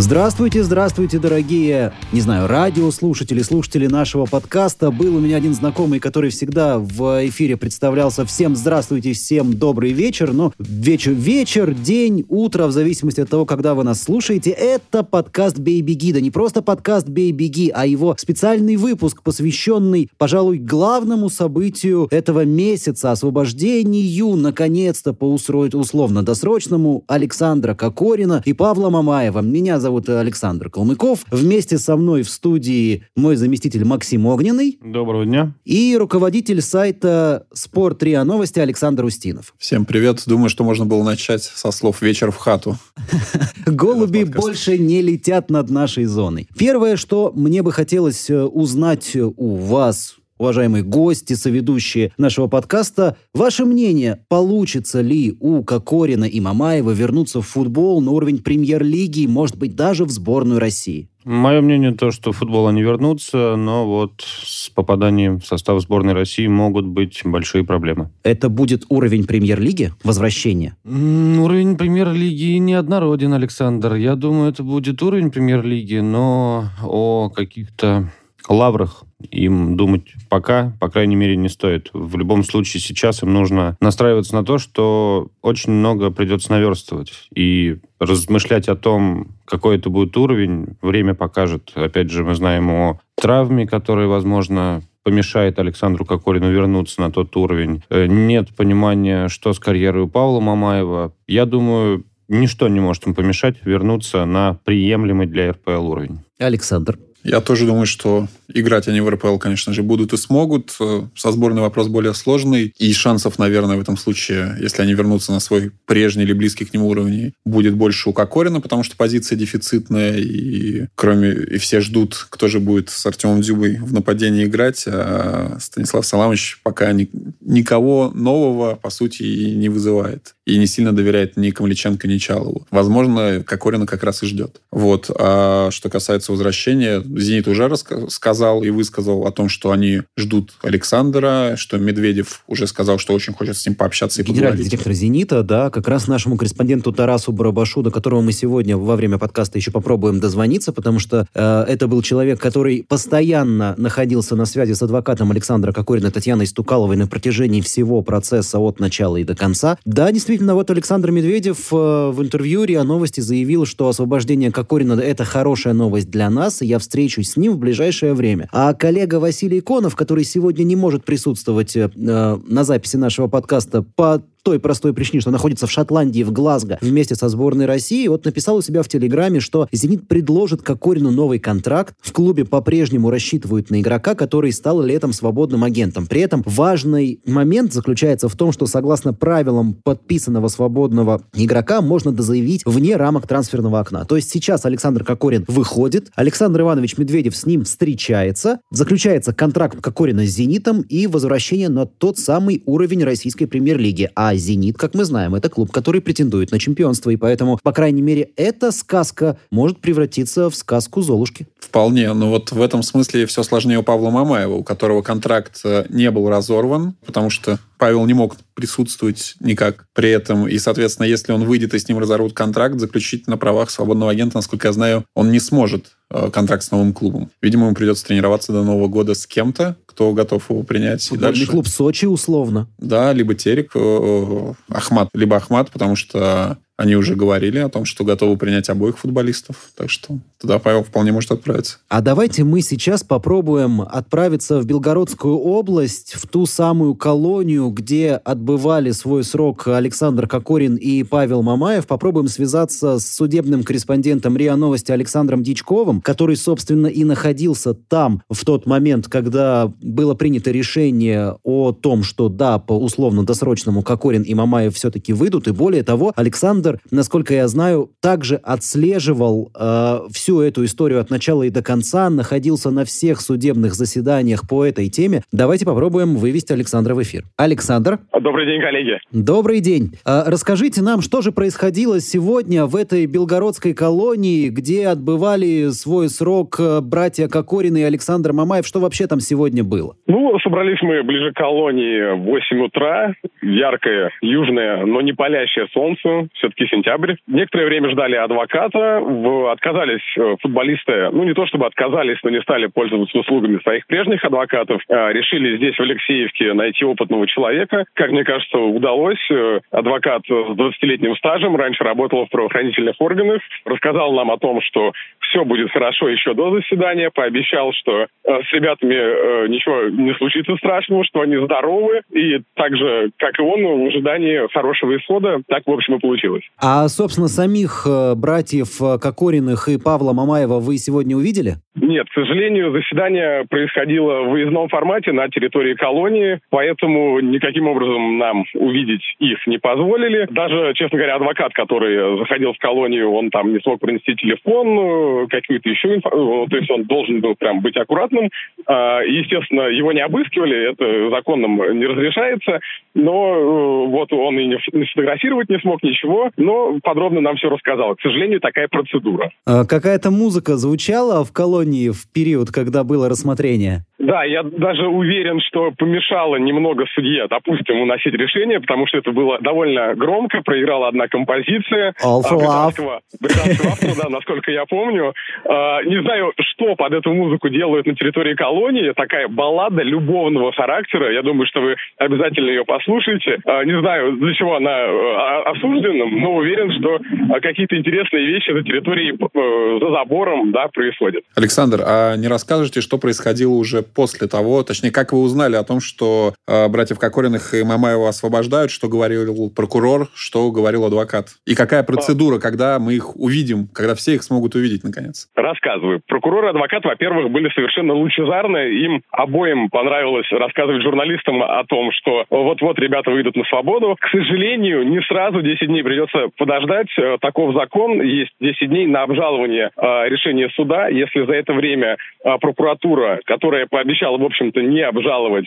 Здравствуйте, здравствуйте, дорогие, не знаю, радиослушатели, слушатели нашего подкаста. Был у меня один знакомый, который всегда в эфире представлялся всем здравствуйте, всем добрый вечер. Но вечер, вечер, день, утро, в зависимости от того, когда вы нас слушаете, это подкаст «Бей, беги». Да не просто подкаст «Бей, беги», а его специальный выпуск, посвященный, пожалуй, главному событию этого месяца, освобождению, наконец-то, по условно-досрочному, Александра Кокорина и Павла Мамаева. Меня зовут зовут Александр Калмыков. Вместе со мной в студии мой заместитель Максим Огненный. Доброго дня. И руководитель сайта «Спорт РИА Новости» Александр Устинов. Всем привет. Думаю, что можно было начать со слов «Вечер в хату». Голуби больше не летят над нашей зоной. Первое, что мне бы хотелось э, узнать у вас, уважаемые гости, соведущие нашего подкаста, ваше мнение, получится ли у Кокорина и Мамаева вернуться в футбол на уровень премьер-лиги, может быть, даже в сборную России? Мое мнение то, что футбол они вернутся, но вот с попаданием в состав сборной России могут быть большие проблемы. Это будет уровень премьер-лиги? Возвращение? уровень премьер-лиги неоднороден, Александр. Я думаю, это будет уровень премьер-лиги, но о каких-то лаврах им думать пока, по крайней мере, не стоит. В любом случае сейчас им нужно настраиваться на то, что очень много придется наверстывать. И размышлять о том, какой это будет уровень, время покажет. Опять же, мы знаем о травме, которая, возможно, помешает Александру Кокорину вернуться на тот уровень. Э, нет понимания, что с карьерой у Павла Мамаева. Я думаю, ничто не может им помешать вернуться на приемлемый для РПЛ уровень. Александр. Я тоже думаю, что играть они в РПЛ, конечно же, будут и смогут. Со сборной вопрос более сложный. И шансов, наверное, в этом случае, если они вернутся на свой прежний или близкий к нему уровень, будет больше у Кокорина, потому что позиция дефицитная. И кроме... И все ждут, кто же будет с Артемом Дзюбой в нападении играть. А Станислав Саламович пока ни... никого нового, по сути, и не вызывает. И не сильно доверяет ни Камличенко, ни Чалову. Возможно, Кокорина как раз и ждет. Вот. А что касается возвращения, «Зенит» уже сказал и высказал о том, что они ждут Александра, что Медведев уже сказал, что очень хочет с ним пообщаться и Генеральный поговорить. директор «Зенита», да, как раз нашему корреспонденту Тарасу Барабашу, до которого мы сегодня во время подкаста еще попробуем дозвониться, потому что э, это был человек, который постоянно находился на связи с адвокатом Александра Кокорина Татьяной Стукаловой на протяжении всего процесса от начала и до конца. Да, действительно, вот Александр Медведев э, в интервью РИА Новости заявил, что освобождение Кокорина – это хорошая новость для нас, и я встречу встречусь с ним в ближайшее время. А коллега Василий Конов, который сегодня не может присутствовать э, на записи нашего подкаста по той простой причине, что находится в Шотландии, в Глазго, вместе со сборной России, вот написал у себя в Телеграме, что «Зенит» предложит Кокорину новый контракт. В клубе по-прежнему рассчитывают на игрока, который стал летом свободным агентом. При этом важный момент заключается в том, что согласно правилам подписанного свободного игрока можно дозаявить вне рамок трансферного окна. То есть сейчас Александр Кокорин выходит, Александр Иванович Медведев с ним встречается, заключается контракт Кокорина с «Зенитом» и возвращение на тот самый уровень российской премьер-лиги. А «Зенит», как мы знаем, это клуб, который претендует на чемпионство, и поэтому, по крайней мере, эта сказка может превратиться в сказку Золушки. Вполне, но вот в этом смысле все сложнее у Павла Мамаева, у которого контракт э, не был разорван, потому что Павел не мог присутствовать никак при этом. И, соответственно, если он выйдет и с ним разорвут контракт, заключить на правах свободного агента, насколько я знаю, он не сможет э, контракт с новым клубом. Видимо, ему придется тренироваться до Нового года с кем-то, кто готов его принять. Футбольный и дальше... клуб Сочи, условно. Да, либо Терек, э, Ахмат, либо Ахмат, потому что они уже говорили о том, что готовы принять обоих футболистов. Так что туда Павел вполне может отправиться. А давайте мы сейчас попробуем отправиться в Белгородскую область, в ту самую колонию, где отбывали свой срок Александр Кокорин и Павел Мамаев. Попробуем связаться с судебным корреспондентом РИА Новости Александром Дичковым, который, собственно, и находился там в тот момент, когда было принято решение о том, что да, по условно-досрочному Кокорин и Мамаев все-таки выйдут. И более того, Александр Александр, насколько я знаю, также отслеживал э, всю эту историю от начала и до конца, находился на всех судебных заседаниях по этой теме. Давайте попробуем вывести Александра в эфир. Александр. Добрый день, коллеги. Добрый день. Э, расскажите нам, что же происходило сегодня в этой белгородской колонии, где отбывали свой срок э, братья Кокорин и Александр Мамаев. Что вообще там сегодня было? Ну, собрались мы ближе к колонии в 8 утра. Яркое, южное, но не палящее солнце. Все-таки сентябрь. Некоторое время ждали адвоката. Отказались э, футболисты. Ну, не то чтобы отказались, но не стали пользоваться услугами своих прежних адвокатов. А решили здесь, в Алексеевке, найти опытного человека. Как мне кажется, удалось. Э, адвокат с 20-летним стажем. Раньше работал в правоохранительных органах. Рассказал нам о том, что все будет хорошо еще до заседания. Пообещал, что э, с ребятами ничего не случится страшного, что они здоровы. И так же, как и он, в ожидании хорошего исхода, так, в общем, и получилось. А, собственно, самих э, братьев э, Кокориных и Павла Мамаева вы сегодня увидели? Нет, к сожалению, заседание происходило в выездном формате на территории колонии, поэтому никаким образом нам увидеть их не позволили. Даже, честно говоря, адвокат, который заходил в колонию, он там не смог принести телефон, э, какую-то еще информацию, то есть он должен был прям быть аккуратным. А, естественно, его не обыскивали, это законом не разрешается, но э, вот он и не сфотографировать не смог ничего, но подробно нам все рассказал. К сожалению, такая процедура. А какая-то музыка звучала в колонии в период, когда было рассмотрение? Да, я даже уверен, что помешало немного судье, допустим, уносить решение, потому что это было довольно громко, проиграла одна композиция All for британского, британского автора, да, насколько я помню. А, не знаю, что под эту музыку делают на территории колонии, такая баллада любовного характера, я думаю, что вы обязательно ее послушаете. А, не знаю, для чего она а, осуждена, но уверен, что какие-то интересные вещи на территории э, за забором, да, происходят. Александр, а не расскажете, что происходило уже после того, точнее, как вы узнали о том, что э, братьев Кокориных и Мамаева освобождают, что говорил прокурор, что говорил адвокат? И какая процедура, когда мы их увидим, когда все их смогут увидеть, наконец? Рассказываю. Прокурор и адвокат, во-первых, были совершенно лучезарны. Им обоим понравилось рассказывать журналистам о том, что вот-вот ребята выйдут на свободу. К сожалению, не сразу 10 дней придется подождать. Э, таков закон. Есть 10 дней на обжалование э, решения суда. Если за это время э, прокуратура, которая по пообещал, в общем-то, не обжаловать,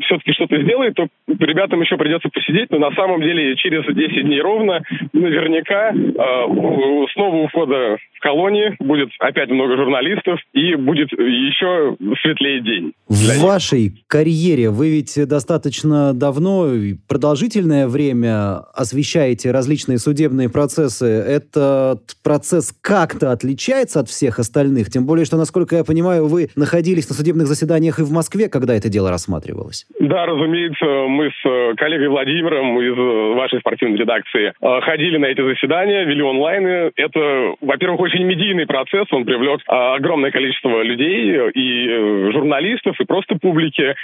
все-таки что-то сделает, то ребятам еще придется посидеть, но на самом деле через 10 дней ровно наверняка снова у входа в колонии будет опять много журналистов и будет еще светлее день. В вашей карьере вы ведь достаточно давно продолжительное время освещаете различные судебные процессы. Этот процесс как-то отличается от всех остальных? Тем более, что, насколько я понимаю, вы находились на судебных заседаниях и в Москве, когда это дело рассматривалось. Да, разумеется, мы с э, коллегой Владимиром из э, вашей спортивной редакции э, ходили на эти заседания, вели онлайн. Это, во-первых, очень медийный процесс, он привлек огромное количество людей и журналистов, и просто публики.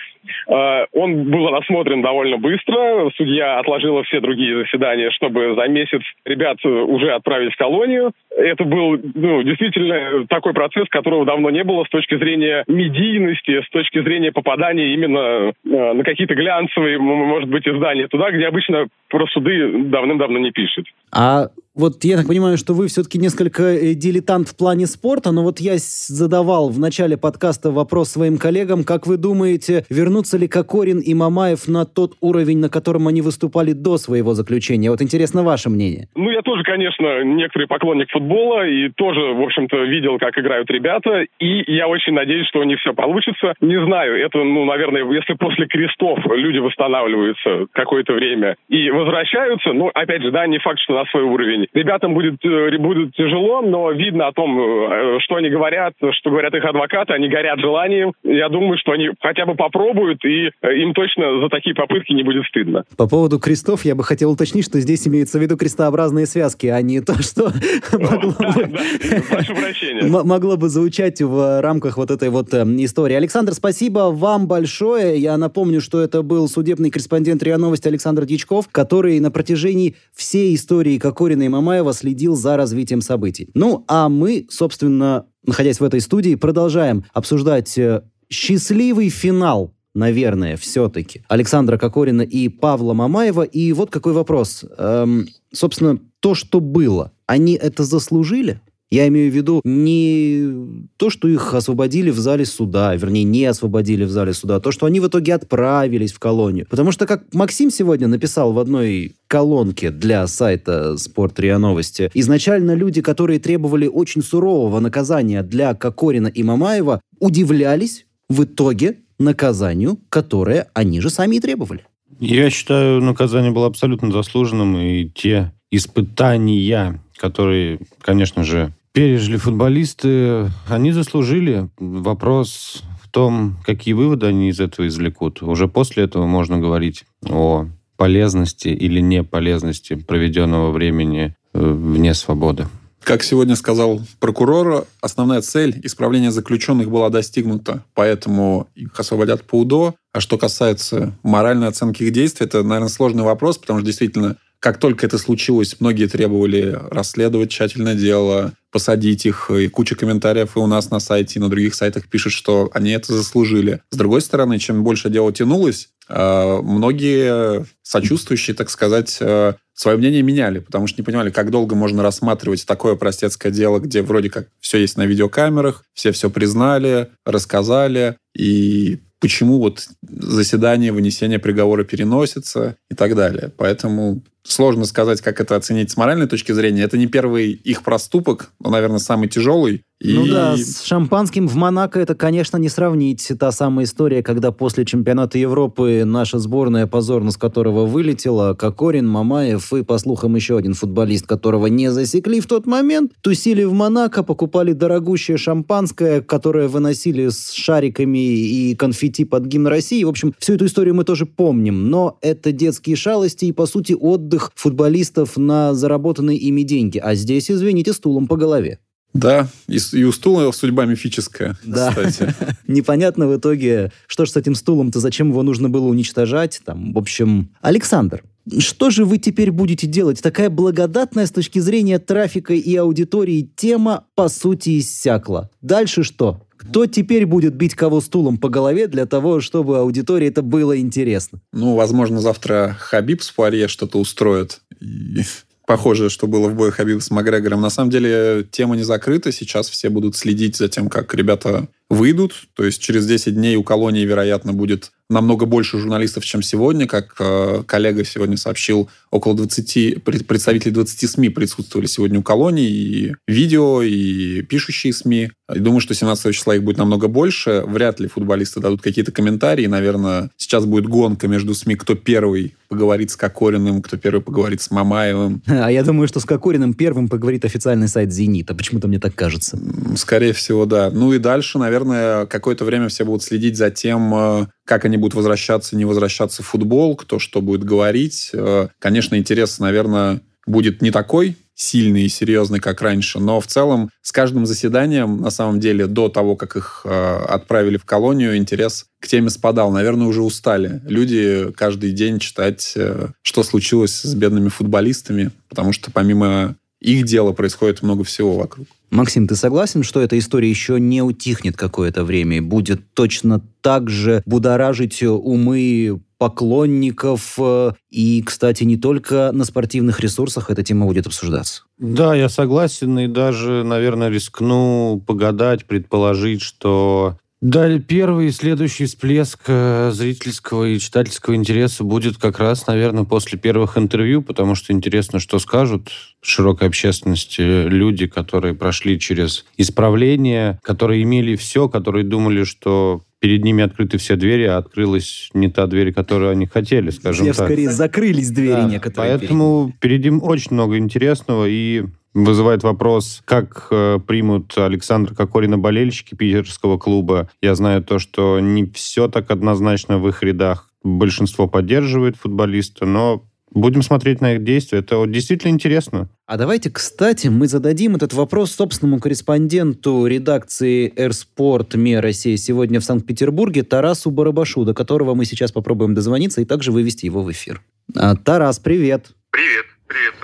Он был рассмотрен довольно быстро. Судья отложила все другие заседания, чтобы за месяц ребят уже отправить в колонию. Это был ну, действительно такой процесс, которого давно не было с точки зрения медийности, с точки зрения попадания именно э, на какие-то глянцевые, может быть, издания туда, где обычно про суды давным-давно не пишут. А вот я так понимаю, что вы все-таки несколько э, дилетант в плане спорта, но вот я задавал в начале подкаста вопрос своим коллегам, как вы думаете, вернутся ли Кокорин и Мамаев на тот уровень, на котором они выступали до своего заключения? Вот интересно ваше мнение. Ну, я тоже, конечно, некоторый поклонник футбола и тоже, в общем-то, видел, как играют ребята, и я очень надеюсь, что у них все получится. Не знаю, это, ну, наверное, если после крестов люди восстанавливаются какое-то время и возвращаются, ну, опять же, да, не факт, что на свой уровень уровень. Ребятам будет, э, будет тяжело, но видно о том, э, что они говорят, что говорят их адвокаты, они горят желанием. Я думаю, что они хотя бы попробуют, и э, им точно за такие попытки не будет стыдно. По поводу крестов я бы хотел уточнить, что здесь имеются в виду крестообразные связки, а не то, что могло бы звучать в рамках вот этой вот истории. Александр, спасибо вам большое. Я напомню, что это был судебный корреспондент РИА Новости Александр Дичков, который на протяжении всей истории Кокорина и Мамаева следил за развитием событий. Ну, а мы, собственно, находясь в этой студии, продолжаем обсуждать э, счастливый финал наверное, все-таки Александра Кокорина и Павла Мамаева. И вот какой вопрос. Эм, собственно, то, что было, они это заслужили? Я имею в виду не то, что их освободили в зале суда, вернее, не освободили в зале суда, а то, что они в итоге отправились в колонию. Потому что, как Максим сегодня написал в одной колонке для сайта Спорт РИА Новости, изначально люди, которые требовали очень сурового наказания для Кокорина и Мамаева, удивлялись в итоге наказанию, которое они же сами и требовали. Я считаю, наказание было абсолютно заслуженным, и те испытания, которые, конечно же, пережили футболисты, они заслужили. Вопрос в том, какие выводы они из этого извлекут. Уже после этого можно говорить о полезности или неполезности проведенного времени э, вне свободы. Как сегодня сказал прокурор, основная цель исправления заключенных была достигнута, поэтому их освободят по УДО. А что касается моральной оценки их действий, это, наверное, сложный вопрос, потому что действительно как только это случилось, многие требовали расследовать тщательно дело, посадить их, и куча комментариев и у нас на сайте, и на других сайтах пишут, что они это заслужили. С другой стороны, чем больше дело тянулось, э, многие сочувствующие, так сказать, э, свое мнение меняли, потому что не понимали, как долго можно рассматривать такое простецкое дело, где вроде как все есть на видеокамерах, все все признали, рассказали, и почему вот заседание, вынесение приговора переносится и так далее. Поэтому сложно сказать, как это оценить с моральной точки зрения. Это не первый их проступок, но, наверное, самый тяжелый. И... Ну да, с шампанским в Монако это, конечно, не сравнить. Та самая история, когда после чемпионата Европы наша сборная, позорно с которого вылетела, Кокорин, Мамаев и, по слухам, еще один футболист, которого не засекли в тот момент, тусили в Монако, покупали дорогущее шампанское, которое выносили с шариками и конфетти под гимн России. В общем, всю эту историю мы тоже помним. Но это детские шалости и, по сути, отдых футболистов на заработанные ими деньги. А здесь, извините, стулом по голове. Да, и, и у стула судьба мифическая, да. кстати. Непонятно в итоге, что ж с этим стулом-то, зачем его нужно было уничтожать. Там, в общем, Александр, что же вы теперь будете делать? Такая благодатная с точки зрения трафика и аудитории тема, по сути, иссякла. Дальше что? Кто теперь будет бить кого стулом по голове для того, чтобы аудитории это было интересно? Ну, возможно, завтра Хабиб с Пуарье что-то устроит. И похоже, что было в бою Хабиба с Макгрегором. На самом деле тема не закрыта. Сейчас все будут следить за тем, как ребята выйдут. То есть через 10 дней у колонии, вероятно, будет намного больше журналистов, чем сегодня. Как э, коллега сегодня сообщил, около 20, представителей 20 СМИ присутствовали сегодня у колонии. И видео, и пишущие СМИ. И думаю, что 17 числа их будет намного больше. Вряд ли футболисты дадут какие-то комментарии. Наверное, сейчас будет гонка между СМИ, кто первый поговорит с Кокориным, кто первый поговорит с Мамаевым. А я думаю, что с Кокориным первым поговорит официальный сайт «Зенита». Почему-то мне так кажется. Скорее всего, да. Ну и дальше, наверное, какое-то время все будут следить за тем, э, как они будут возвращаться, не возвращаться в футбол, кто что будет говорить. Э, конечно, интерес, наверное, будет не такой, сильный и серьезный, как раньше. Но в целом с каждым заседанием, на самом деле, до того, как их э, отправили в колонию, интерес к теме спадал. Наверное, уже устали. Люди каждый день читать, что случилось с бедными футболистами, потому что помимо их дела происходит много всего вокруг. Максим, ты согласен, что эта история еще не утихнет какое-то время и будет точно так же будоражить умы поклонников. Э, и, кстати, не только на спортивных ресурсах эта тема будет обсуждаться. Да, я согласен и даже, наверное, рискну погадать, предположить, что да, первый и следующий всплеск э, зрительского и читательского интереса будет как раз, наверное, после первых интервью, потому что интересно, что скажут широкой общественности люди, которые прошли через исправление, которые имели все, которые думали, что перед ними открыты все двери, а открылась не та дверь, которую они хотели, скажем Все так. скорее закрылись двери да, некоторые. Поэтому впереди очень много интересного, и вызывает вопрос, как э, примут Александра Кокорина болельщики питерского клуба. Я знаю то, что не все так однозначно в их рядах. Большинство поддерживает футболиста, но Будем смотреть на их действия. Это вот действительно интересно. А давайте, кстати, мы зададим этот вопрос собственному корреспонденту редакции «Эрспорт МИА России» сегодня в Санкт-Петербурге Тарасу Барабашу, до которого мы сейчас попробуем дозвониться и также вывести его в эфир. А, Тарас, привет. Привет. Привет.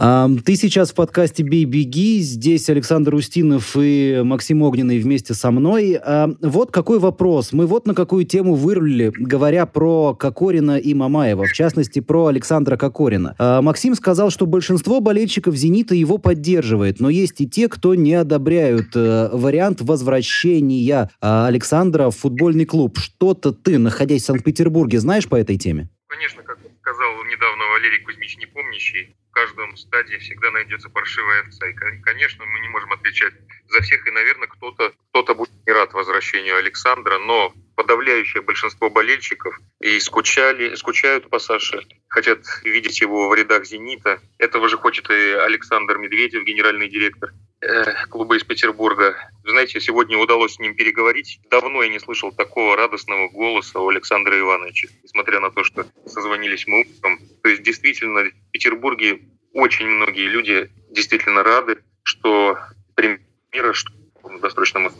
Ты сейчас в подкасте «Бей, беги». Здесь Александр Устинов и Максим Огненный вместе со мной. Вот какой вопрос. Мы вот на какую тему вырулили, говоря про Кокорина и Мамаева, в частности, про Александра Кокорина. Максим сказал, что большинство болельщиков «Зенита» его поддерживает, но есть и те, кто не одобряют э, вариант возвращения Александра в футбольный клуб. Что-то ты, находясь в Санкт-Петербурге, знаешь по этой теме? Конечно, как сказал недавно Валерий Кузьмич Непомнящий, в каждом стадии всегда найдется паршивая овца. И, конечно, мы не можем отвечать за всех, и, наверное, кто-то кто будет не рад возвращению Александра, но подавляющее большинство болельщиков и скучали, скучают по Саше, хотят видеть его в рядах «Зенита». Этого же хочет и Александр Медведев, генеральный директор э, клуба из Петербурга. знаете, сегодня удалось с ним переговорить. Давно я не слышал такого радостного голоса у Александра Ивановича, несмотря на то, что созвонились мы утром. То есть действительно в Петербурге очень многие люди действительно рады, что премьера что в досрочном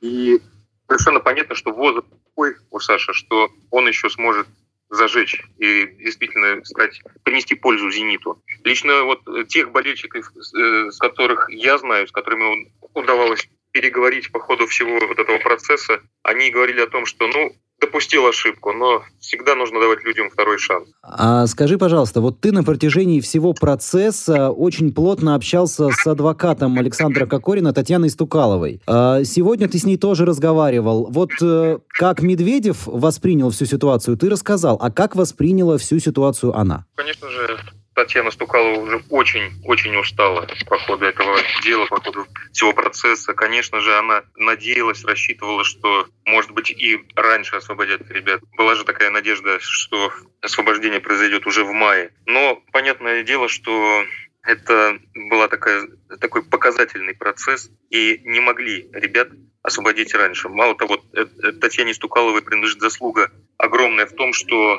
и совершенно понятно, что возраст такой у Саши, что он еще сможет зажечь и действительно стать, принести пользу «Зениту». Лично вот тех болельщиков, э, с которых я знаю, с которыми удавалось переговорить по ходу всего вот этого процесса, они говорили о том, что, ну, допустил ошибку, но всегда нужно давать людям второй шанс. А скажи, пожалуйста, вот ты на протяжении всего процесса очень плотно общался с адвокатом Александра Кокорина Татьяной Стукаловой. А сегодня ты с ней тоже разговаривал. Вот э, как Медведев воспринял всю ситуацию, ты рассказал. А как восприняла всю ситуацию она? Конечно же, Татьяна Стукалова уже очень-очень устала по ходу этого дела, по ходу всего процесса. Конечно же, она надеялась, рассчитывала, что, может быть, и раньше освободят ребят. Была же такая надежда, что освобождение произойдет уже в мае. Но понятное дело, что это такая, такой показательный процесс, и не могли ребят освободить раньше. Мало того, э, э, Татьяне Стукаловой принадлежит заслуга огромная в том, что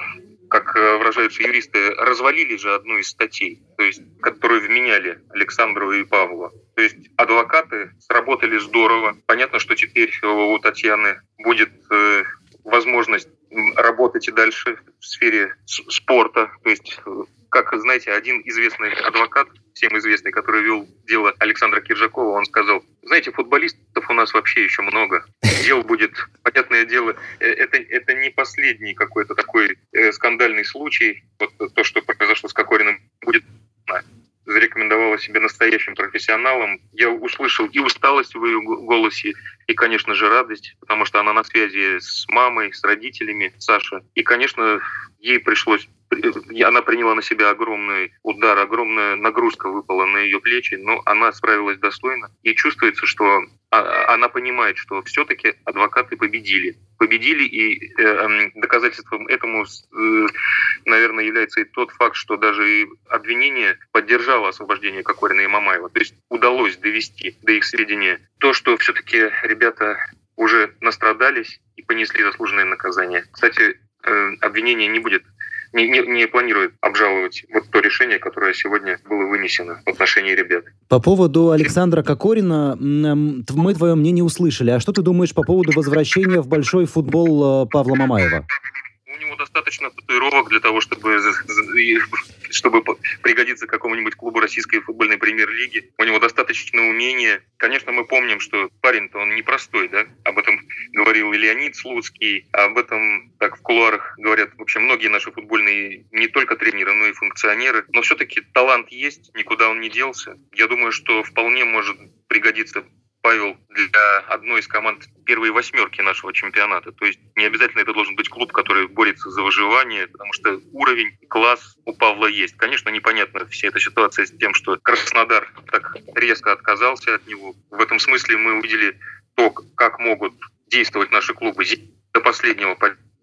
как э, выражаются юристы, развалили же одну из статей, то есть, которую вменяли Александру и Павлу. То есть адвокаты сработали здорово. Понятно, что теперь у Татьяны будет э, возможность работать и дальше в сфере спорта. То есть, э, как знаете, один известный адвокат всем известный, который вел дело Александра Киржакова, он сказал, знаете, футболистов у нас вообще еще много. Дел будет, понятное дело, э, это, это не последний какой-то такой э, скандальный случай. Вот то, что произошло с Кокориным, будет зарекомендовала себя настоящим профессионалом. Я услышал и усталость в ее голосе, и, конечно же, радость, потому что она на связи с мамой, с родителями Саши. И, конечно, ей пришлось она приняла на себя огромный удар, огромная нагрузка выпала на ее плечи, но она справилась достойно. И чувствуется, что а, она понимает, что все-таки адвокаты победили. Победили, и э, эм, доказательством этому, э, наверное, является и тот факт, что даже и обвинение поддержало освобождение Кокорина и Мамаева. То есть удалось довести до их сведения то, что все-таки ребята уже настрадались и понесли заслуженное наказание. Кстати, э, обвинение не будет не, не, не планирует обжаловать вот то решение, которое сегодня было вынесено в отношении ребят. По поводу Александра Кокорина, мы твое мнение услышали. А что ты думаешь по поводу возвращения в большой футбол э, Павла Мамаева? У него достаточно татуировок для того, чтобы чтобы пригодиться какому-нибудь клубу российской футбольной премьер-лиги. У него достаточно умения. Конечно, мы помним, что парень-то он непростой, да? Об этом говорил и Леонид Слуцкий, об этом так в кулуарах говорят вообще многие наши футбольные не только тренеры, но и функционеры. Но все-таки талант есть, никуда он не делся. Я думаю, что вполне может пригодиться Павел для одной из команд первой восьмерки нашего чемпионата. То есть не обязательно это должен быть клуб, который борется за выживание, потому что уровень, класс у Павла есть. Конечно, непонятна вся эта ситуация с тем, что Краснодар так резко отказался от него. В этом смысле мы увидели то, как могут действовать наши клубы до последнего.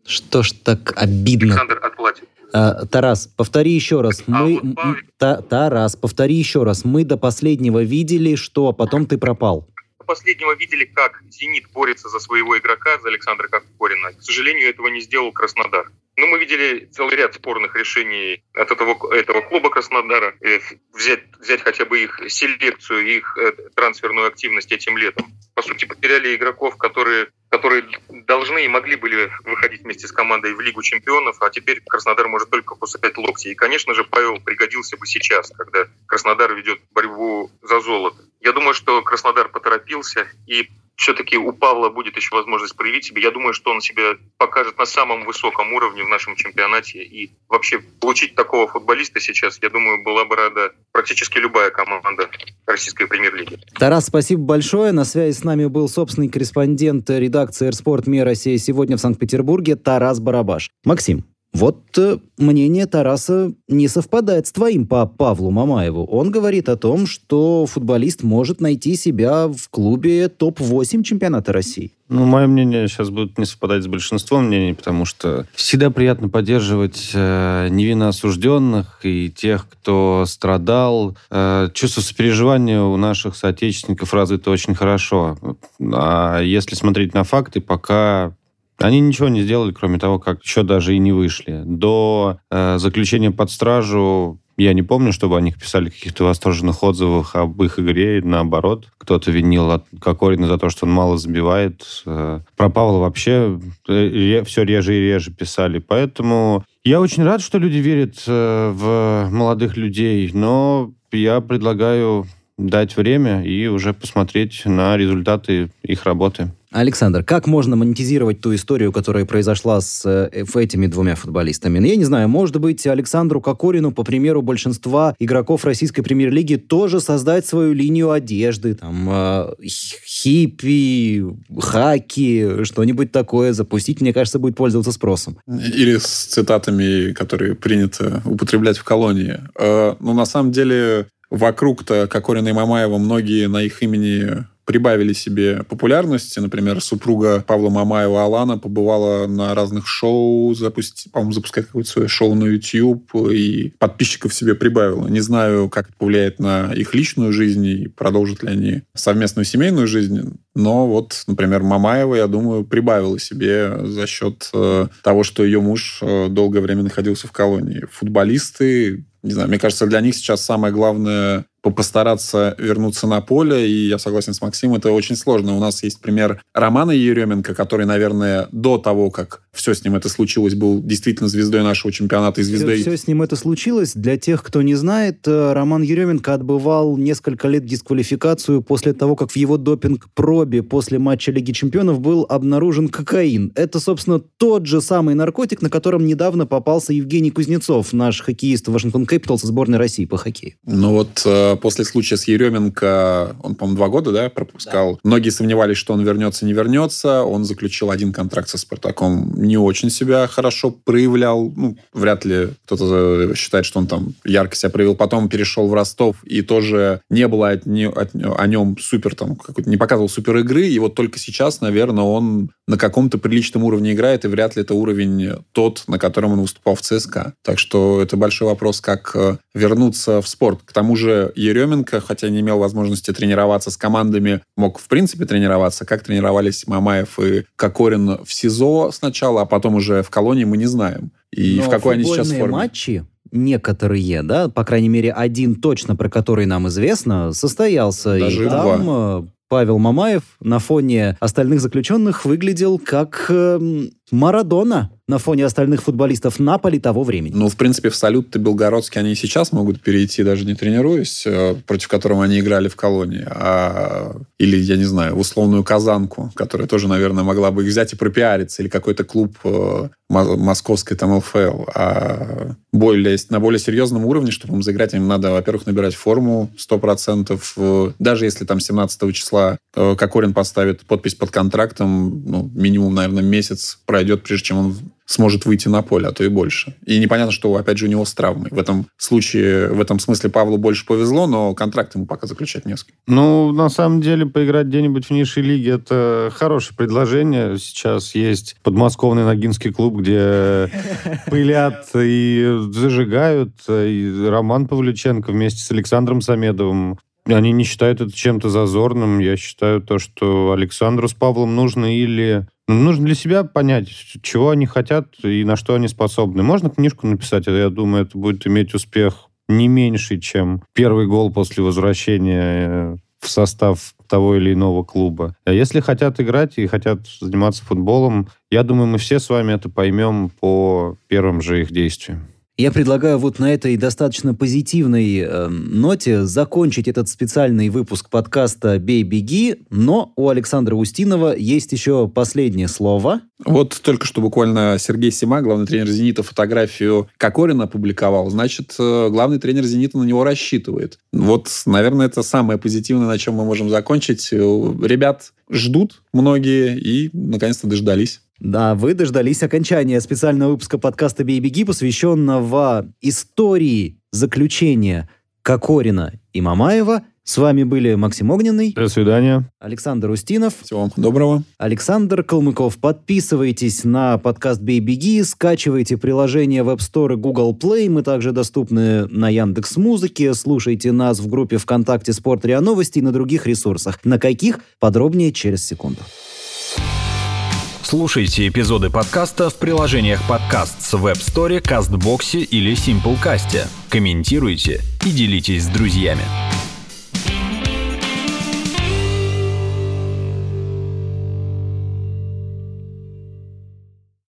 Что ж так обидно? Александр отплатит. А, Тарас, повтори еще раз. А мы... вот Павел... Та, Тарас, повтори еще раз. Мы до последнего видели, что, а потом ты пропал последнего видели, как «Зенит» борется за своего игрока, за Александра Кокорина. К сожалению, этого не сделал Краснодар. Но мы видели целый ряд спорных решений от этого, этого клуба Краснодара. Э, взять, взять хотя бы их селекцию, их э, трансферную активность этим летом. По сути, потеряли игроков, которые которые должны и могли были выходить вместе с командой в Лигу чемпионов, а теперь Краснодар может только кусать локти. И, конечно же, Павел пригодился бы сейчас, когда Краснодар ведет борьбу за золото. Я думаю, что Краснодар поторопился, и все-таки у Павла будет еще возможность проявить себя. Я думаю, что он себя покажет на самом высоком уровне в нашем чемпионате. И вообще получить такого футболиста сейчас, я думаю, была бы рада практически любая команда российской премьер-лиги. Тарас, спасибо большое. На связи с нами был собственный корреспондент редакции «Эрспорт Мир Россия» сегодня в Санкт-Петербурге Тарас Барабаш. Максим, вот э, мнение Тараса не совпадает с твоим по Павлу Мамаеву. Он говорит о том, что футболист может найти себя в клубе топ-8 чемпионата России. Ну, мое мнение сейчас будет не совпадать с большинством мнений, потому что всегда приятно поддерживать э, невинно осужденных и тех, кто страдал. Э, чувство сопереживания у наших соотечественников развито очень хорошо. А если смотреть на факты, пока они ничего не сделали, кроме того, как еще даже и не вышли. До э, заключения под стражу я не помню, чтобы о них писали каких-то восторженных отзывах об их игре. Наоборот, кто-то винил Кокорина за то, что он мало забивает. Э, про Павла вообще э, все реже и реже писали. Поэтому я очень рад, что люди верят э, в молодых людей, но я предлагаю дать время и уже посмотреть на результаты их работы. Александр, как можно монетизировать ту историю, которая произошла с э, этими двумя футболистами? Ну, я не знаю, может быть, Александру Кокорину, по примеру большинства игроков российской премьер-лиги, тоже создать свою линию одежды, там, э, хиппи, хаки, что-нибудь такое запустить, мне кажется, будет пользоваться спросом. Или с цитатами, которые принято употреблять в колонии. Э, ну, на самом деле, вокруг-то Кокорина и Мамаева многие на их имени прибавили себе популярности. Например, супруга Павла Мамаева Алана побывала на разных шоу, запусти, по-моему, запускает какое-то свое шоу на YouTube и подписчиков себе прибавила. Не знаю, как это повлияет на их личную жизнь и продолжат ли они совместную семейную жизнь. Но вот, например, Мамаева, я думаю, прибавила себе за счет э, того, что ее муж э, долгое время находился в колонии. Футболисты, не знаю, мне кажется, для них сейчас самое главное постараться вернуться на поле, и я согласен с Максимом, это очень сложно. У нас есть пример Романа Еременко, который, наверное, до того, как все с ним это случилось, был действительно звездой нашего чемпионата и звездой... Все, все с ним это случилось. Для тех, кто не знает, э, Роман Еременко отбывал несколько лет дисквалификацию после того, как в его допинг-пробе после матча Лиги чемпионов был обнаружен кокаин. Это, собственно, тот же самый наркотик, на котором недавно попался Евгений Кузнецов, наш хоккеист Вашингтон Кэпиталс сборной России по хоккею. Ну вот э, после случая с Еременко, он, по-моему, два года, да, пропускал. Да. Многие сомневались, что он вернется, не вернется. Он заключил один контракт со Спартаком не очень себя хорошо проявлял. Ну, вряд ли кто-то считает, что он там ярко себя проявил. Потом перешел в Ростов, и тоже не было от, не, от, о нем супер, там, не показывал супер игры. И вот только сейчас, наверное, он на каком-то приличном уровне играет, и вряд ли это уровень тот, на котором он выступал в ЦСКА. Так что это большой вопрос, как э, вернуться в спорт. К тому же Еременко, хотя не имел возможности тренироваться с командами, мог в принципе тренироваться, как тренировались Мамаев и Кокорин в СИЗО сначала, а потом уже в колонии мы не знаем. И Но в какой они сейчас форме. матчи некоторые, да, по крайней мере, один точно, про который нам известно, состоялся. Даже и там два. Э, Павел Мамаев на фоне остальных заключенных выглядел как э, Марадона на фоне остальных футболистов Наполи того времени. Ну, в принципе, в салют-то Белгородский они сейчас могут перейти, даже не тренируясь, э, против которого они играли в колонии. А... Или, я не знаю, условную Казанку, которая тоже, наверное, могла бы их взять и пропиариться. Или какой-то клуб э, московской там ЛФЛ. А более, на более серьезном уровне, чтобы им заиграть, им надо, во-первых, набирать форму 100%. Э, даже если там 17 числа Кокорин поставит подпись под контрактом, ну, минимум, наверное, месяц пройдет, прежде чем он сможет выйти на поле, а то и больше. И непонятно, что, опять же, у него с травмой. В этом случае, в этом смысле Павлу больше повезло, но контракт ему пока заключать не с Ну, на самом деле, поиграть где-нибудь в низшей лиге – это хорошее предложение. Сейчас есть подмосковный Ногинский клуб, где пылят и зажигают. И Роман Павлюченко вместе с Александром Самедовым они не считают это чем-то зазорным. Я считаю то, что Александру с Павлом нужно или ну, нужно для себя понять, чего они хотят и на что они способны. Можно книжку написать, я думаю, это будет иметь успех не меньший, чем первый гол после возвращения э, в состав того или иного клуба. А если хотят играть и хотят заниматься футболом, я думаю, мы все с вами это поймем по первым же их действиям. Я предлагаю вот на этой достаточно позитивной э, ноте закончить этот специальный выпуск подкаста «Бей, беги», но у Александра Устинова есть еще последнее слово. Вот только что буквально Сергей Сима, главный тренер «Зенита», фотографию Кокорина опубликовал. Значит, э, главный тренер «Зенита» на него рассчитывает. Вот, наверное, это самое позитивное, на чем мы можем закончить. Э, ребят ждут многие и, наконец-то, дождались. Да, вы дождались окончания специального выпуска подкаста «Бей, беги», посвященного истории заключения Кокорина и Мамаева. С вами были Максим Огненный. До свидания. Александр Устинов. Всего вам доброго. Александр Калмыков. Подписывайтесь на подкаст «Бей, беги», скачивайте приложение в App Store и Google Play. Мы также доступны на Яндекс Музыке. Слушайте нас в группе ВКонтакте «Спорт РИА Новости» и на других ресурсах. На каких? Подробнее через секунду. Слушайте эпизоды подкаста в приложениях подкаст с Web Store, CastBox или SimpleCast. Комментируйте и делитесь с друзьями.